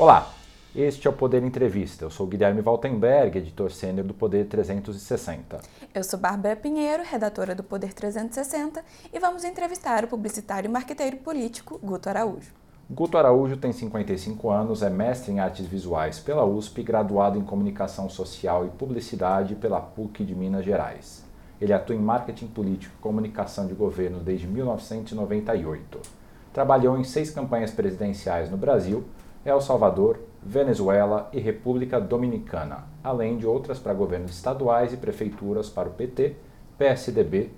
Olá, este é o Poder Entrevista. Eu sou Guilherme Valtenberg, editor sênior do Poder 360. Eu sou Bárbara Pinheiro, redatora do Poder 360, e vamos entrevistar o publicitário e marqueteiro político Guto Araújo. Guto Araújo tem 55 anos, é mestre em artes visuais pela USP, graduado em comunicação social e publicidade pela PUC de Minas Gerais. Ele atua em marketing político e comunicação de governo desde 1998. Trabalhou em seis campanhas presidenciais no Brasil, El Salvador, Venezuela e República Dominicana, além de outras para governos estaduais e prefeituras para o PT, PSDB,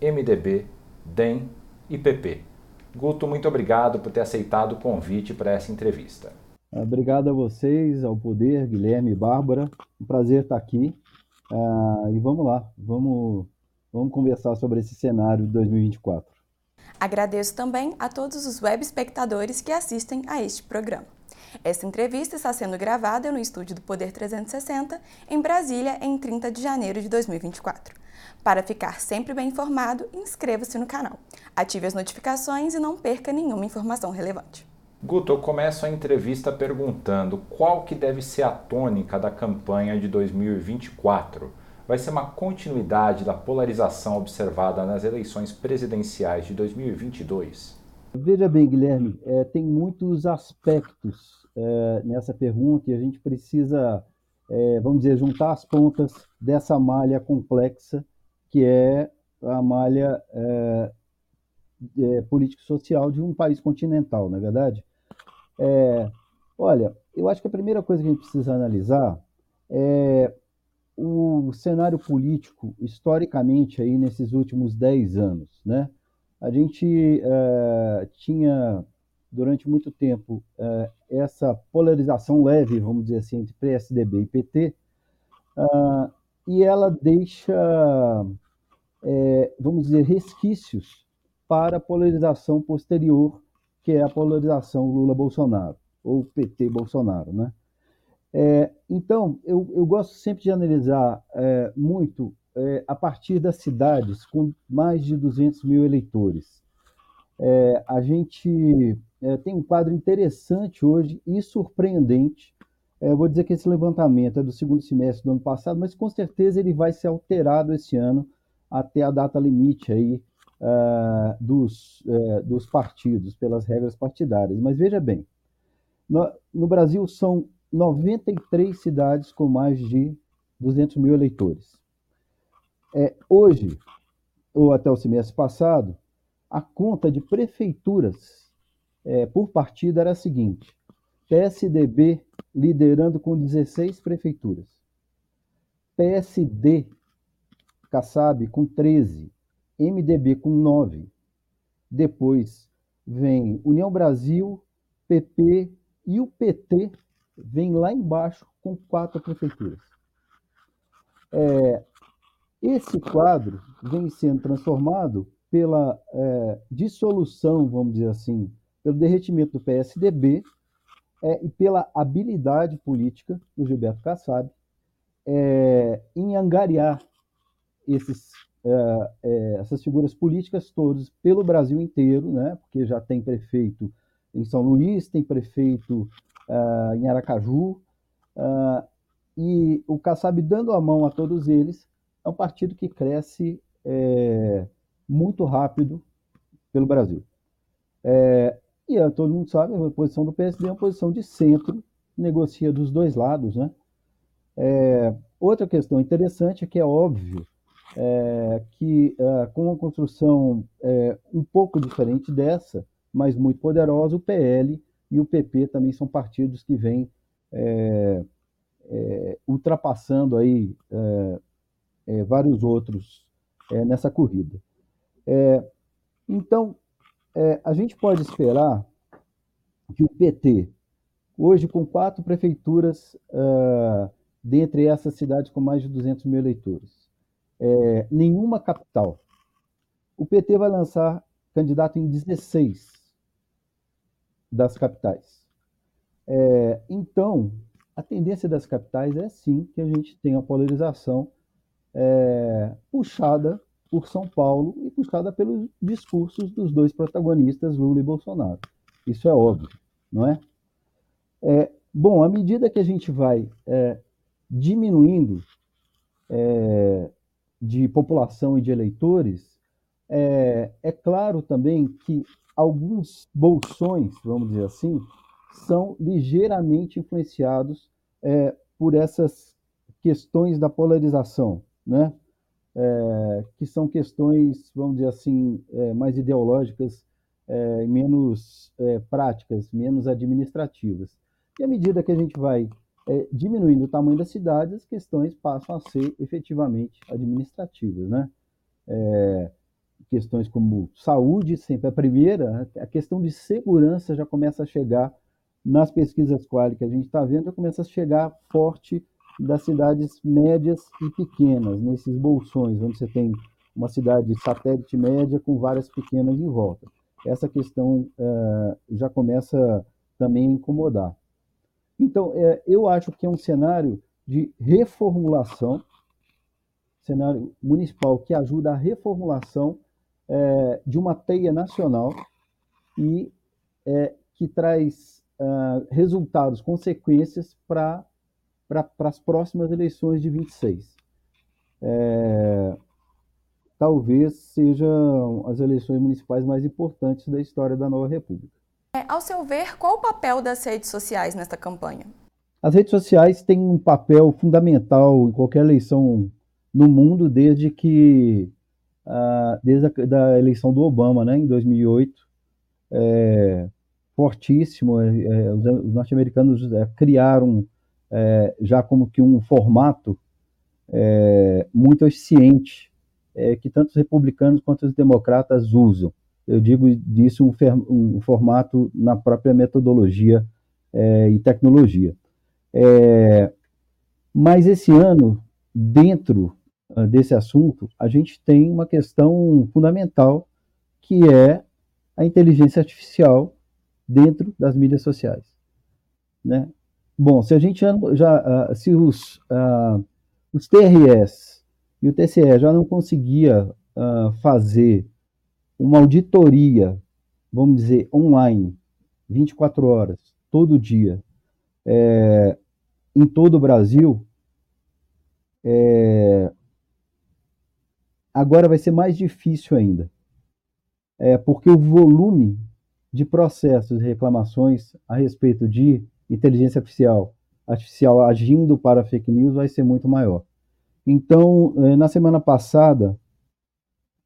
MDB, DEM e PP. Guto, muito obrigado por ter aceitado o convite para essa entrevista. Obrigado a vocês, ao Poder, Guilherme e Bárbara. Um prazer estar aqui. Uh, e vamos lá, vamos, vamos conversar sobre esse cenário de 2024. Agradeço também a todos os web espectadores que assistem a este programa. Esta entrevista está sendo gravada no estúdio do Poder 360, em Brasília, em 30 de janeiro de 2024. Para ficar sempre bem informado, inscreva-se no canal, ative as notificações e não perca nenhuma informação relevante. Guto, eu começo a entrevista perguntando qual que deve ser a tônica da campanha de 2024. Vai ser uma continuidade da polarização observada nas eleições presidenciais de 2022? Veja bem, Guilherme, é, tem muitos aspectos é, nessa pergunta e a gente precisa, é, vamos dizer, juntar as pontas dessa malha complexa que é a malha é, é, político-social de um país continental, não é verdade? É, olha, eu acho que a primeira coisa que a gente precisa analisar é o cenário político, historicamente, aí nesses últimos 10 anos. Né? A gente é, tinha, durante muito tempo, é, essa polarização leve, vamos dizer assim, entre PSDB e PT, uh, e ela deixa, é, vamos dizer, resquícios para a polarização posterior, que é a polarização Lula-Bolsonaro, ou PT-Bolsonaro, né? É, então, eu, eu, gosto sempre de analisar muito a partir das cidades com mais de 200 mil eleitores. A gente é, tem um quadro interessante hoje e surpreendente é, vou dizer que esse levantamento é do segundo semestre do ano passado, mas com certeza ele vai ser alterado esse ano até a data limite aí uh, dos, uh, dos partidos, pelas regras partidárias. Mas veja bem, no, no, Brasil são 93 cidades com mais de 200 mil eleitores. É, hoje, ou até o semestre passado, a conta de prefeituras é, por partido era a seguinte: PSDB liderando com 16 prefeituras. PSD, Kassab, com 13. MDB, com 9. Depois vem União Brasil, PP e o PT vem lá embaixo com quatro prefeituras. É, esse quadro vem sendo transformado pela é, dissolução, vamos dizer assim, pelo derretimento do PSDB é, e pela habilidade política do Gilberto Kassab é, em angariar esses, é, é, essas figuras políticas todas pelo Brasil inteiro, né? porque já tem prefeito em São Luís, tem prefeito uh, em Aracaju, uh, e o Kassab dando a mão a todos eles, é um partido que cresce é, muito rápido pelo Brasil. É, e é, todo mundo sabe, a posição do PSD é uma posição de centro, negocia dos dois lados. Né? É, outra questão interessante é que é óbvio é, que é, com uma construção é, um pouco diferente dessa, mas muito poderosa, o PL e o PP também são partidos que vêm é, ultrapassando aí vários outros nessa corrida. então, é, a gente pode esperar que o PT, hoje com quatro prefeituras, uh, dentre essas cidades com mais de 200 mil eleitores, é, nenhuma capital, o PT vai lançar candidato em 16 das capitais. É, então, a tendência das capitais é sim que a gente tenha polarização é, puxada por São Paulo e puxada pelos discursos dos dois protagonistas, Lula e Bolsonaro. Isso é óbvio, não é? é Bom, à medida que a gente vai é, diminuindo é, de população e de eleitores, é, é claro também que alguns bolsões, vamos dizer assim, são ligeiramente influenciados é, por essas questões da polarização, né? É, que são questões, vamos dizer assim, é, mais ideológicas, é, menos é, práticas, menos administrativas. E à medida que a gente vai é, diminuindo o tamanho das cidades, as questões passam a ser efetivamente administrativas, né? É, questões como saúde, sempre a primeira, a questão de segurança já começa a chegar nas pesquisas quali que a gente está vendo, já começa a chegar forte das cidades médias e pequenas, nesses bolsões, onde você tem uma cidade satélite média com várias pequenas em volta. Essa questão uh, já começa também a incomodar. Então, é, eu acho que é um cenário de reformulação, cenário municipal que ajuda a reformulação é, de uma teia nacional e é, que traz uh, resultados, consequências para as próximas eleições de 26. É, talvez sejam as eleições municipais mais importantes da história da nova República. É, ao seu ver, qual o papel das redes sociais nesta campanha? As redes sociais têm um papel fundamental em qualquer eleição no mundo desde que uh, desde a da eleição do Obama, né, em 2008, é, fortíssimo. É, é, os, os norte-americanos é, criaram é, já como que um formato é, muito eficiente que tanto os republicanos quanto os democratas usam. Eu digo disso um, um formato na própria metodologia e tecnologia. mas esse ano, dentro ah, desse assunto, a gente tem uma questão fundamental que é a inteligência artificial dentro das mídias sociais, né? Bom, se a gente já, uh, se os, uh, os TRS e o TCE já não conseguia uh, fazer uma auditoria, vamos dizer, online, 24 horas, todo dia, é, em todo o Brasil, é, agora vai ser mais difícil ainda. É, porque o volume de processos e reclamações a respeito de inteligência artificial, artificial agindo para fake news vai ser muito maior. Então, é, na semana passada,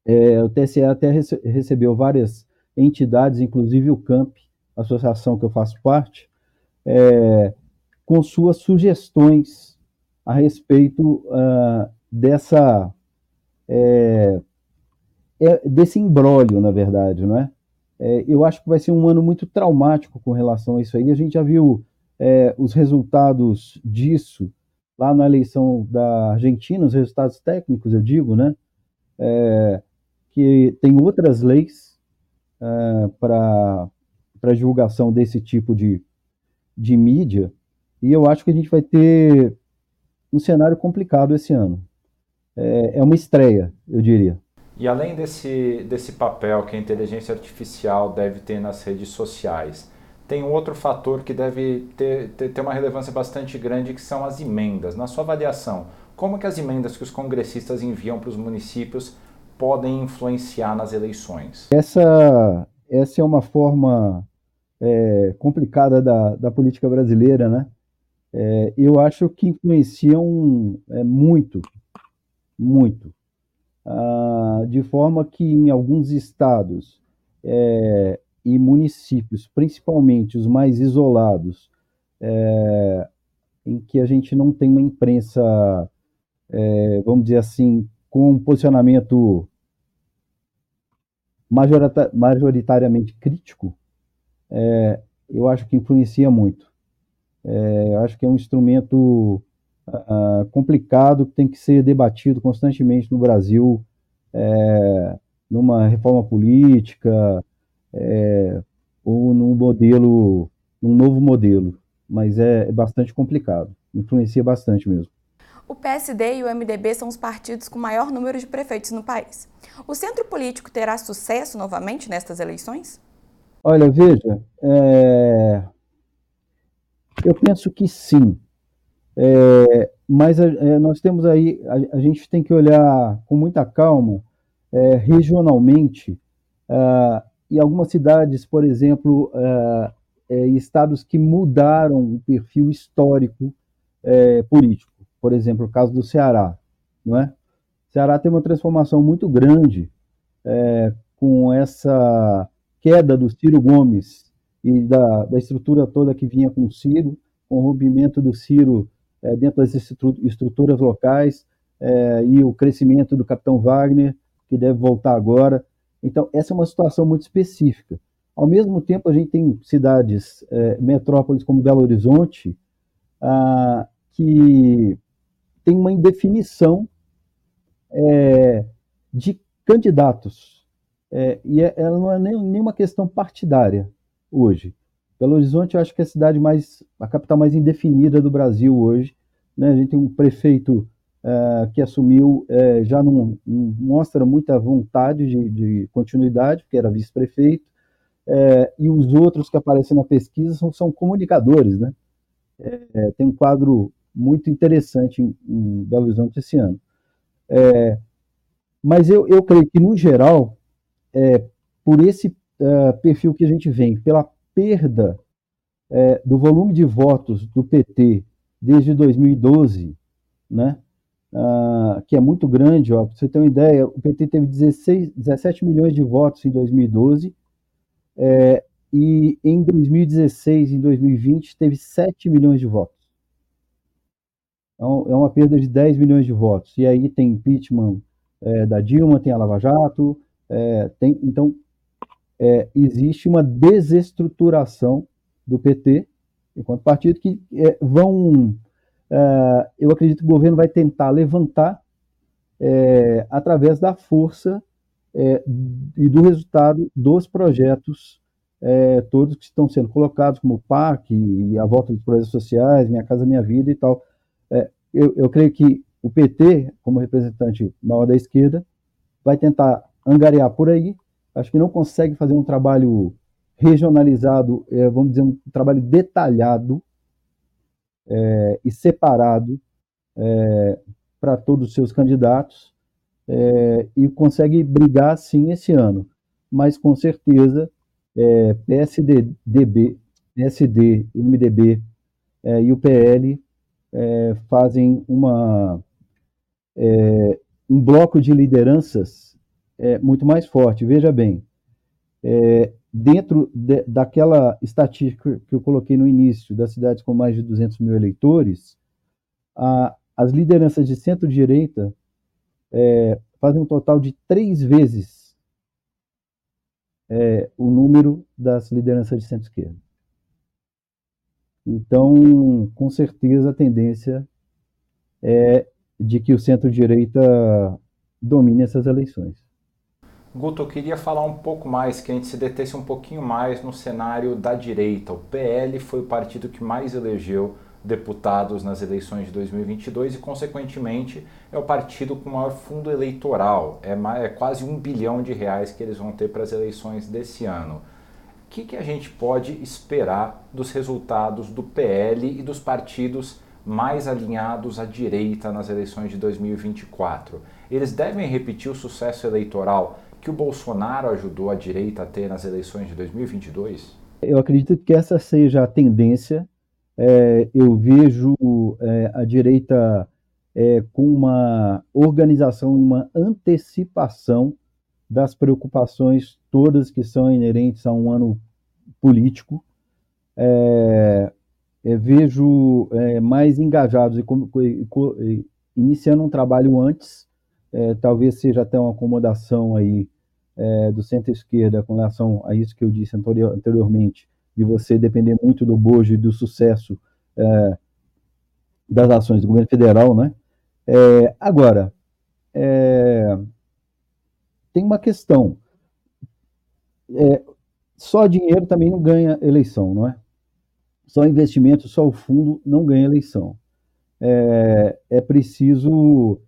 é, o TSE até rece recebeu várias entidades, inclusive o CAMP, associação que eu faço parte, é, com suas sugestões a respeito uh, dessa é, desse embrólio, na verdade, não é? Eu acho que vai ser um ano muito traumático com relação a isso aí. A gente já viu é, os resultados disso lá na eleição da Argentina, os resultados técnicos, eu digo, né? É, que tem outras leis é, para divulgação desse tipo de, de mídia, e eu acho que a gente vai ter um cenário complicado esse ano é, é uma estreia, eu diria. E além desse, desse papel que a inteligência artificial deve ter nas redes sociais, tem um outro fator que deve ter, ter, ter, uma relevância bastante grande, que são as emendas. Na sua avaliação, como que as emendas que os congressistas enviam para os municípios podem influenciar nas eleições? Essa, essa é uma forma é, complicada da, da política brasileira, né? É, eu acho que influenciam é, muito muito. Ah, de forma que em alguns estados é, e municípios, principalmente os mais isolados, é, em que a gente não tem uma imprensa, é, vamos dizer assim, com um posicionamento majoritariamente crítico, é, eu acho que influencia muito. É, eu acho que é um instrumento uh, complicado que tem que ser debatido constantemente no Brasil, é, numa reforma política é, ou num modelo, num novo modelo. Mas é, é bastante complicado, influencia bastante mesmo. O PSD e o MDB são os partidos com maior número de prefeitos no país. O centro político terá sucesso novamente nestas eleições? Olha, veja, é... Eu penso que sim. É, mas é, nós temos aí, a, a, gente tem que olhar com muita calma é, regionalmente, e algumas cidades, por exemplo, uh, estados que mudaram o perfil histórico é, político. Por exemplo, o caso do Ceará. Não é? O Ceará tem uma transformação muito grande é, com essa queda do Ciro Gomes e da, da estrutura toda que vinha com o Ciro, com o rompimento do Ciro é, dentro das estruturas locais é, e o crescimento do Capitão Wagner, que deve voltar agora. Então, essa é uma situação muito específica. Ao mesmo tempo, a gente tem cidades, é, metrópoles como Belo Horizonte, ah, que tem uma indefinição é, de candidatos. É, e é, ela não é nem, nenhuma questão partidária hoje. Belo Horizonte, eu acho que é a cidade mais, a capital mais indefinida do Brasil hoje. Né? A gente tem um prefeito uh, que assumiu, uh, já não, não, mostra muita vontade de, de continuidade, porque era vice-prefeito, uh, e os outros que aparecem na pesquisa são, são comunicadores, né? tem um quadro muito interessante em, em, Belo Horizonte esse ano. mas eu, eu creio que, no geral, por esse perfil que a gente vem, pela perda é, do volume de votos do PT desde 2012, né, uh, que é muito grande, para você ter uma ideia, o PT teve 16, 17 milhões de votos em 2012, é, e em 2016 e 2020 teve 7 milhões de votos. Então, é uma perda de 10 milhões de votos. E aí tem impeachment é, da Dilma, tem a Lava Jato, é, tem, então é, existe uma desestruturação do PT enquanto partido que é, vão, é, eu acredito que o governo vai tentar levantar é, através da força é, e do resultado dos projetos é, todos que estão sendo colocados, como o PAC e a volta dos projetos sociais, Minha Casa Minha Vida e tal. Eu, eu creio que o PT, como representante maior da esquerda, vai tentar angariar por aí acho que não consegue fazer um trabalho regionalizado, é, vamos dizer, um trabalho detalhado é, e separado é, para todos os seus candidatos é, e consegue brigar sim esse ano. Mas com certeza é, PSDB, PSD, MDB é, e o PL fazem uma, um bloco de lideranças é, muito mais forte. Veja bem, é, dentro de, daquela estatística que eu coloquei no início, das cidades com mais de 200 mil eleitores, a, as lideranças de centro-direita é, fazem um total de três vezes é, o número das lideranças de centro-esquerda. Então, com certeza, a tendência é de que o centro-direita domine essas eleições. Guto, eu queria falar um pouco mais, que a gente se detesse um pouquinho mais no cenário da direita. O PL foi o partido que mais elegeu deputados nas eleições de 2022 e, consequentemente, é o partido com maior fundo eleitoral. É, mais, é quase um bilhão de reais que eles vão ter para as eleições desse ano. O que, que a gente pode esperar dos resultados do PL e dos partidos mais alinhados à direita nas eleições de 2024? Eles devem repetir o sucesso eleitoral que o Bolsonaro ajudou a direita a ter nas eleições de 2022? Eu acredito que essa seja a tendência. É, eu vejo é, a direita é, com uma organização, uma antecipação das preocupações todas que são inerentes a um ano político. É, é, vejo é, mais engajados e, e, e, iniciando um trabalho antes, talvez seja até uma acomodação aí é, do centro-esquerda com relação a isso que eu disse anteriormente, de você depender muito do bojo e do sucesso é, das ações do governo federal, né? É, agora, é, tem uma questão. É, só dinheiro também não ganha eleição, não é? Só investimento, só o fundo não ganha eleição. É, é preciso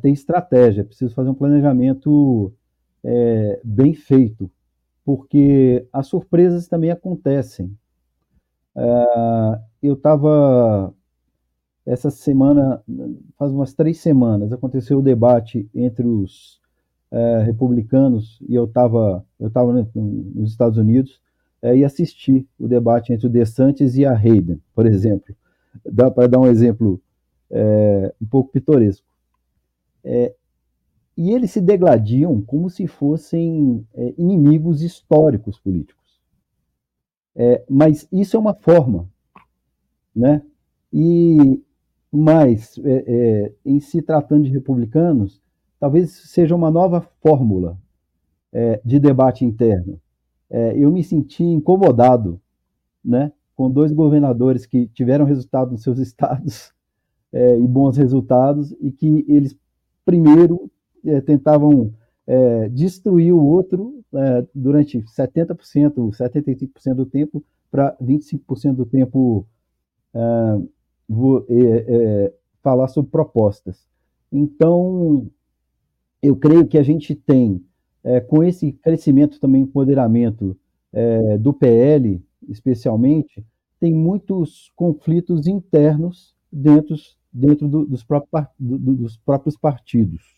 ter estratégia, é preciso fazer um planejamento é, bem feito, porque as surpresas também acontecem. É, eu estava essa semana, faz umas três semanas, aconteceu o debate entre os é, republicanos e eu estava eu tava nos Estados Unidos é, e assisti o debate entre o DeSantis e a Hayden, por exemplo. Dá para dar um exemplo um pouco pitoresco. É, e eles se degladiam como se fossem é, inimigos históricos políticos. É, mas isso é uma forma, né? E mas é, em se tratando de republicanos, talvez seja uma nova fórmula é, de debate interno. É, eu me senti incomodado, né, com dois governadores que tiveram resultado nos seus estados é, e bons resultados e que eles primeiro é, tentavam é, destruir o outro é, durante 70%, 75% do tempo para 25% do tempo vou, falar sobre propostas. Então, eu creio que a gente tem, é, com esse crescimento também, empoderamento é, do PL, especialmente, tem muitos conflitos internos dentro, dentro do, dos, próprios, do, dos, próprios, partidos,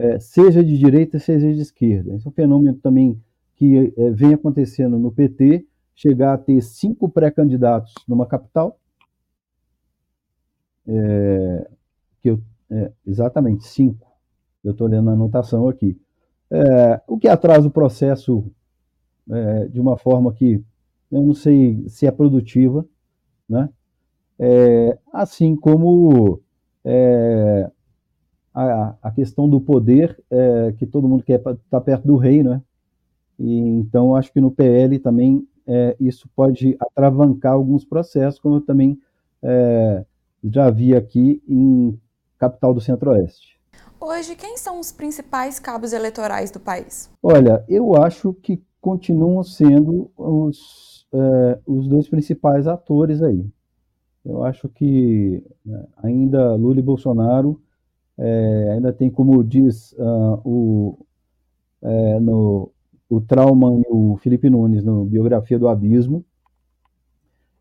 é, seja de direita, seja de esquerda. Esse é um fenômeno também que é, vem acontecendo no PT, chegar a ter cinco pré-candidatos numa capital, é, que eu, é, exatamente cinco, eu estou lendo a anotação aqui. É, o que atrasa o processo é, de uma forma que eu não sei se é produtiva, né? Assim como é, a, a, questão do poder, é, que todo mundo quer estar tá perto do rei, né? E, então, acho que no PL também é, isso pode atravancar alguns processos, como eu também já vi aqui em capital do Centro-Oeste. Hoje, quem são os principais cabos eleitorais do país? Olha, eu acho que continuam sendo os, é, os dois principais atores aí. Eu acho que né, ainda Lula e Bolsonaro é, ainda tem, como diz uh, o, é, no, o Trauman e o Felipe Nunes no Biografia do Abismo,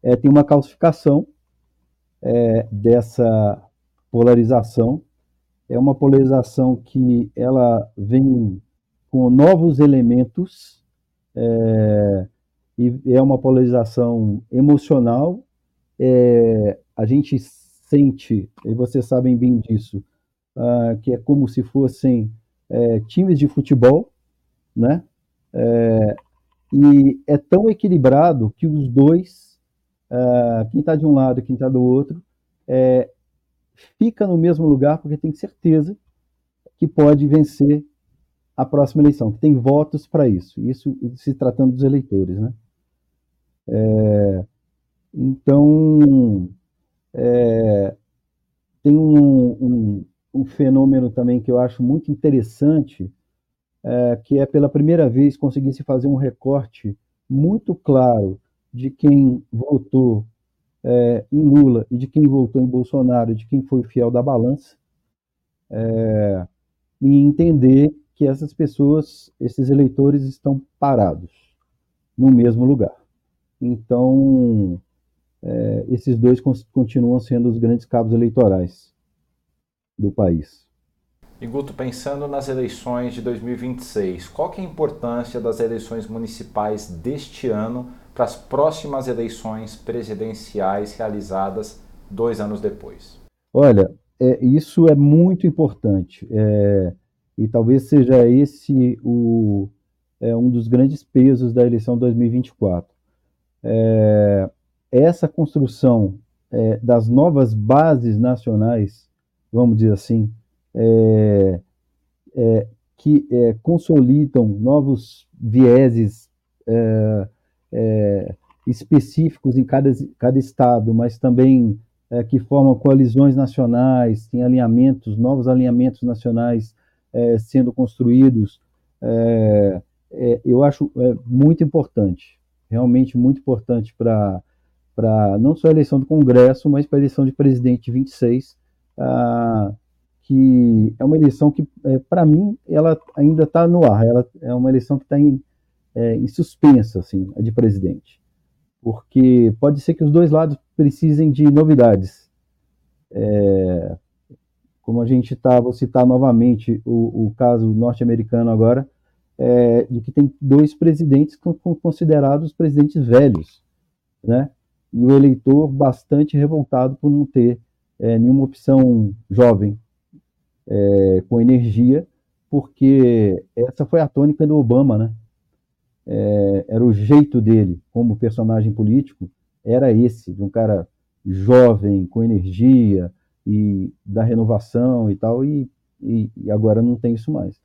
é, tem uma calcificação é, dessa polarização é uma polarização que ela vem com novos elementos é, e é uma polarização emocional. É, a gente sente, e vocês sabem bem disso, uh, que é como se fossem é, times de futebol, né? É, e é tão equilibrado que os dois, uh, quem está de um lado e quem está do outro, é, fica no mesmo lugar porque tem certeza que pode vencer a próxima eleição, que tem votos para isso. Isso se tratando dos eleitores, né? É, então, é, tem um, um, um, fenômeno também que eu acho muito interessante, é, que é pela primeira vez conseguir se fazer um recorte muito claro de quem votou é, em Lula e de quem votou em Bolsonaro, de quem foi fiel da balança, é, e entender que essas pessoas, esses eleitores estão parados no mesmo lugar. Então, é, esses dois continuam sendo os grandes cabos eleitorais do país. E Guto, pensando nas eleições de 2026, qual que é a importância das eleições municipais deste ano para as próximas eleições presidenciais realizadas dois anos depois? Olha, é, isso é muito importante é, e talvez seja esse o, é, um dos grandes pesos da eleição 2024. É, essa construção é, das novas bases nacionais, vamos dizer assim, é, que consolidam novos vieses é, específicos em cada, cada estado, mas também é, que formam coalizões nacionais, tem alinhamentos, novos alinhamentos nacionais é, sendo construídos, é, é, eu acho é, muito importante, realmente muito importante para não só a eleição do Congresso, mas para a eleição de presidente de 26, ah, que é uma eleição que, para mim, ela ainda está no ar, ela é uma eleição que está em é, em suspensa, assim, a de presidente. porque pode ser que os dois lados precisem de novidades. É, como a gente está, vou citar novamente o, o caso norte-americano agora, é, de que tem dois presidentes considerados presidentes velhos, né? E o eleitor bastante revoltado por não ter é, nenhuma opção jovem, é, com energia, porque essa foi a tônica do Obama, né? É, era o jeito dele como personagem político, era esse, de um cara jovem, com energia e da renovação e tal, e, e, e agora não tem isso mais.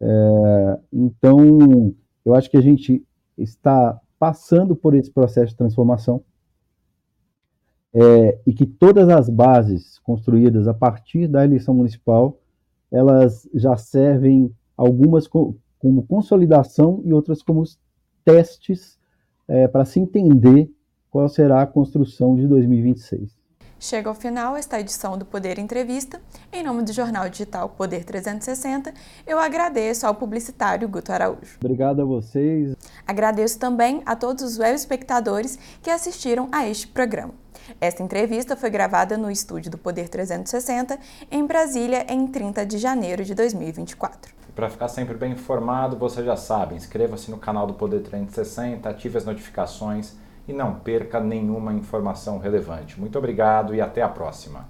É, então, eu acho que a gente está passando por esse processo de transformação é, e que todas as bases construídas a partir da eleição municipal elas já servem algumas como consolidação e outras como testes é, para se entender qual será a construção de 2026. Chega ao final esta edição do Poder Entrevista. Em nome do jornal digital Poder 360, eu agradeço ao publicitário Guto Araújo. Obrigado a vocês. Agradeço também a todos os web espectadores que assistiram a este programa. Esta entrevista foi gravada no estúdio do Poder 360, em Brasília, em 30 de janeiro de 2024. Para ficar sempre bem informado, você já sabe, inscreva-se no canal do Poder 360, ative as notificações e não perca nenhuma informação relevante. Muito obrigado e até a próxima.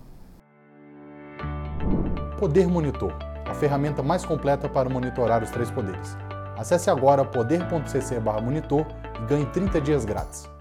Poder Monitor, a ferramenta mais completa para monitorar os três poderes. Acesse agora poder.cc/monitor e ganhe 30 dias grátis.